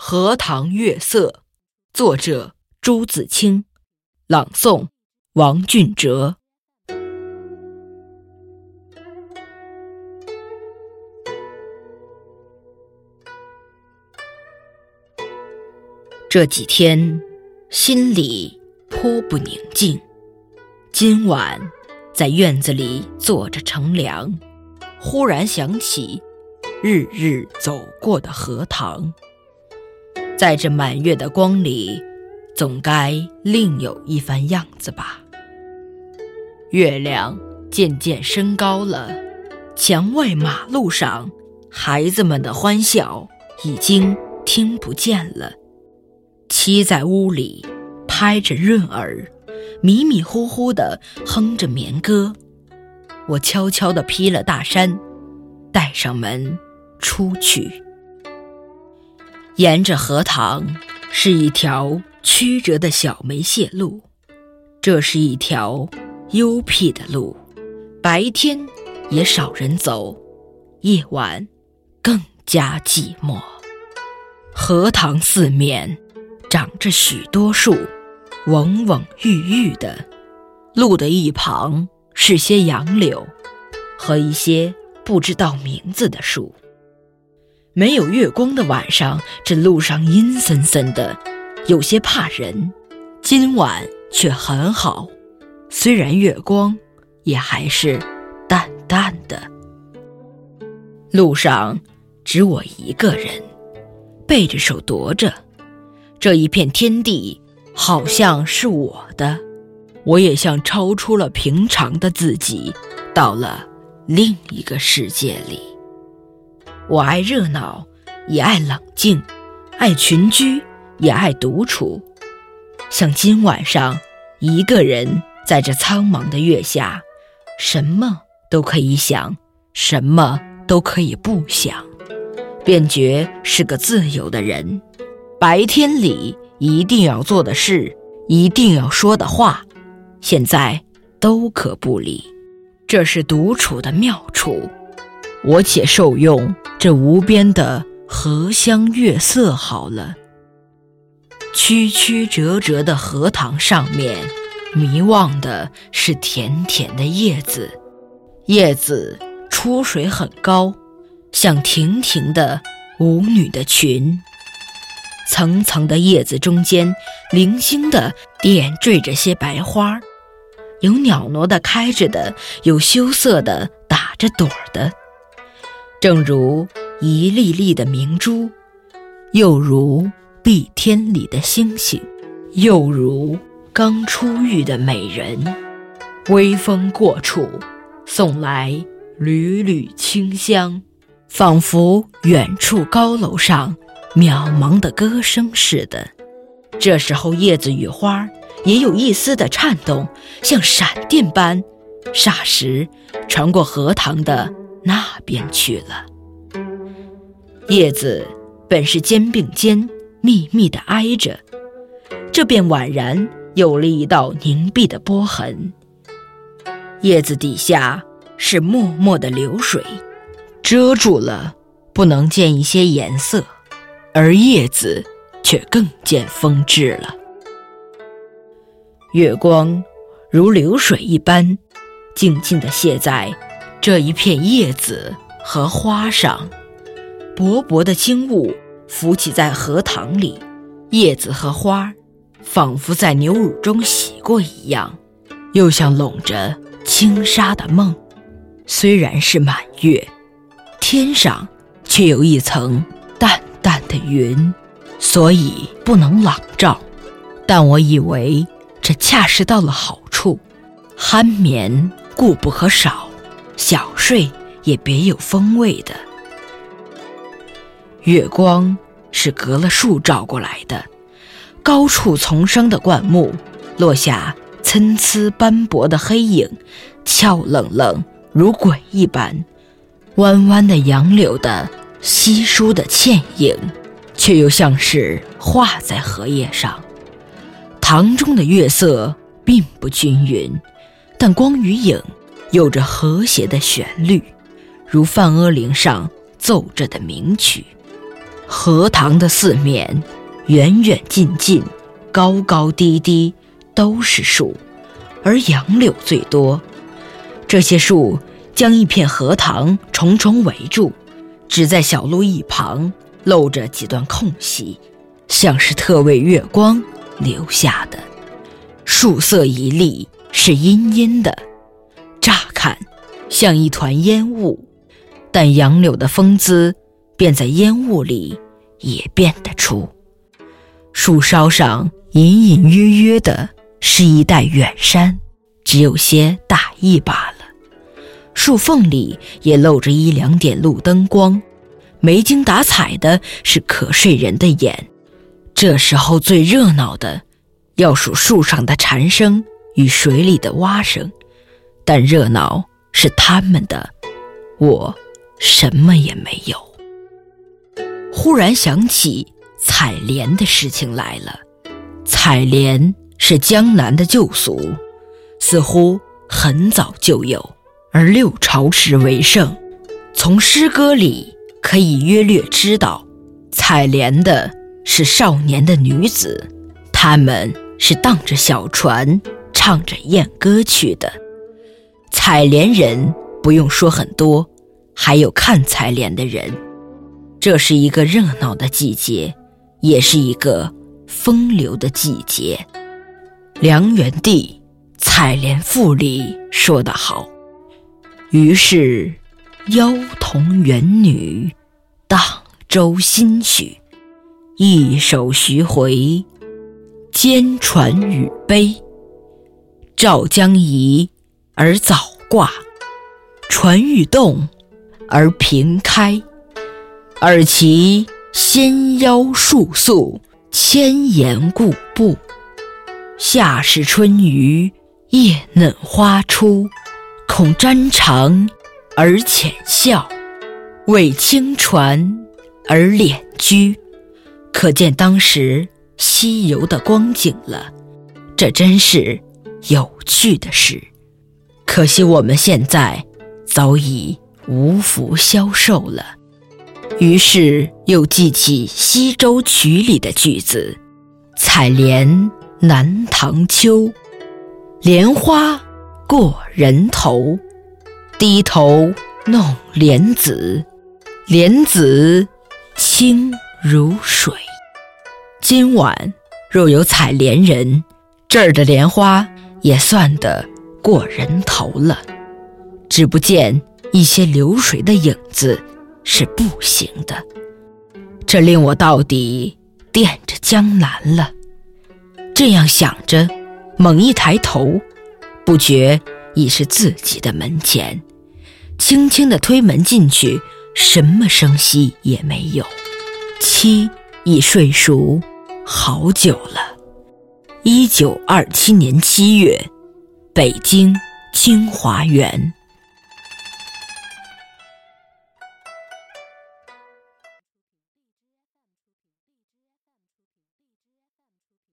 荷塘月色，作者朱自清，朗诵王俊哲。这几天心里颇不宁静。今晚在院子里坐着乘凉，忽然想起日日走过的荷塘。在这满月的光里，总该另有一番样子吧。月亮渐渐升高了，墙外马路上孩子们的欢笑已经听不见了。妻在屋里拍着闰儿，迷迷糊糊地哼着眠歌。我悄悄地披了大衫，带上门出去。沿着荷塘是一条曲折的小梅谢路，这是一条幽僻的路，白天也少人走，夜晚更加寂寞。荷塘四面长着许多树，蓊蓊郁郁的，路的一旁是些杨柳和一些不知道名字的树。没有月光的晚上，这路上阴森森的，有些怕人。今晚却很好，虽然月光，也还是淡淡的。路上只我一个人，背着手踱着。这一片天地好像是我的，我也像超出了平常的自己，到了另一个世界里。我爱热闹，也爱冷静；爱群居，也爱独处。像今晚上，一个人在这苍茫的月下，什么都可以想，什么都可以不想，便觉是个自由的人。白天里一定要做的事，一定要说的话，现在都可不理。这是独处的妙处。我且受用这无边的荷香月色好了。曲曲折折的荷塘上面，迷望的是甜甜的叶子，叶子出水很高，像亭亭的舞女的裙。层层的叶子中间，零星的点缀着些白花，有袅娜的开着的，有羞涩的打着朵的。正如一粒粒的明珠，又如碧天里的星星，又如刚出浴的美人。微风过处，送来缕缕清香，仿佛远处高楼上渺茫的歌声似的。这时候，叶子与花也有一丝的颤动，像闪电般，霎时传过荷塘的。那边去了。叶子本是肩并肩密密的挨着，这便宛然有了一道凝碧的波痕。叶子底下是脉脉的流水，遮住了，不能见一些颜色，而叶子却更见风致了。月光如流水一般，静静地泻在。这一片叶子和花上，薄薄的轻雾浮起在荷塘里，叶子和花仿佛在牛乳中洗过一样，又像笼着轻纱的梦。虽然是满月，天上却有一层淡淡的云，所以不能朗照。但我以为这恰是到了好处，酣眠固不可少。小睡也别有风味的。月光是隔了树照过来的，高处丛生的灌木落下参差斑驳的黑影，俏冷冷如鬼一般。弯弯的杨柳的稀疏的倩影，却又像是画在荷叶上。塘中的月色并不均匀，但光与影。有着和谐的旋律，如梵阿铃上奏着的名曲。荷塘的四面，远远近近，高高低低，都是树，而杨柳最多。这些树将一片荷塘重重围住，只在小路一旁露着几段空隙，像是特为月光留下的。树色一粒是阴阴的，看像一团烟雾，但杨柳的风姿。便在烟雾里也辨得出，树梢上隐隐约约的是一带远山，只有些大意罢了。树缝里也露着一两点路灯光，没精打采的是瞌睡人的眼。这时候最热闹的，要数树上的蝉声与水里的蛙声，但热闹是他们的，我什么也没有。忽然想起采莲的事情来了。采莲是江南的旧俗，似乎很早就有，而六朝时为盛。从诗歌里可以约略知道，采莲的是少年的女子，她们是荡着小船，唱着艳歌去的。采莲人不用说很多，还有看采莲的人。这是一个热闹的季节，也是一个风流的季节。梁元帝《采莲赋》里说得好：“于是妖童元女，荡舟新许，一首徐回，兼传与悲。赵将移而藻挂，船欲动而平开。”尔其纤腰束素，千岩固步。夏时春雨，叶嫩花初，恐沾裳而浅笑，为轻船而敛居。可见当时西游的光景了。这真是有趣的事。可惜我们现在早已无福消受了。于是又记起《西洲曲》里的句子：“采莲南塘秋，莲花过人头，低头弄莲子，莲子清如水。”今晚若有采莲人，这儿的莲花也算得过人头了，只不见一些流水的影子。是不行的，这令我到底惦着江南了。这样想着，猛一抬头，不觉已是自己的门前。轻轻地推门进去，什么声息也没有。妻已睡熟好久了。一九二七年七月，北京清华园。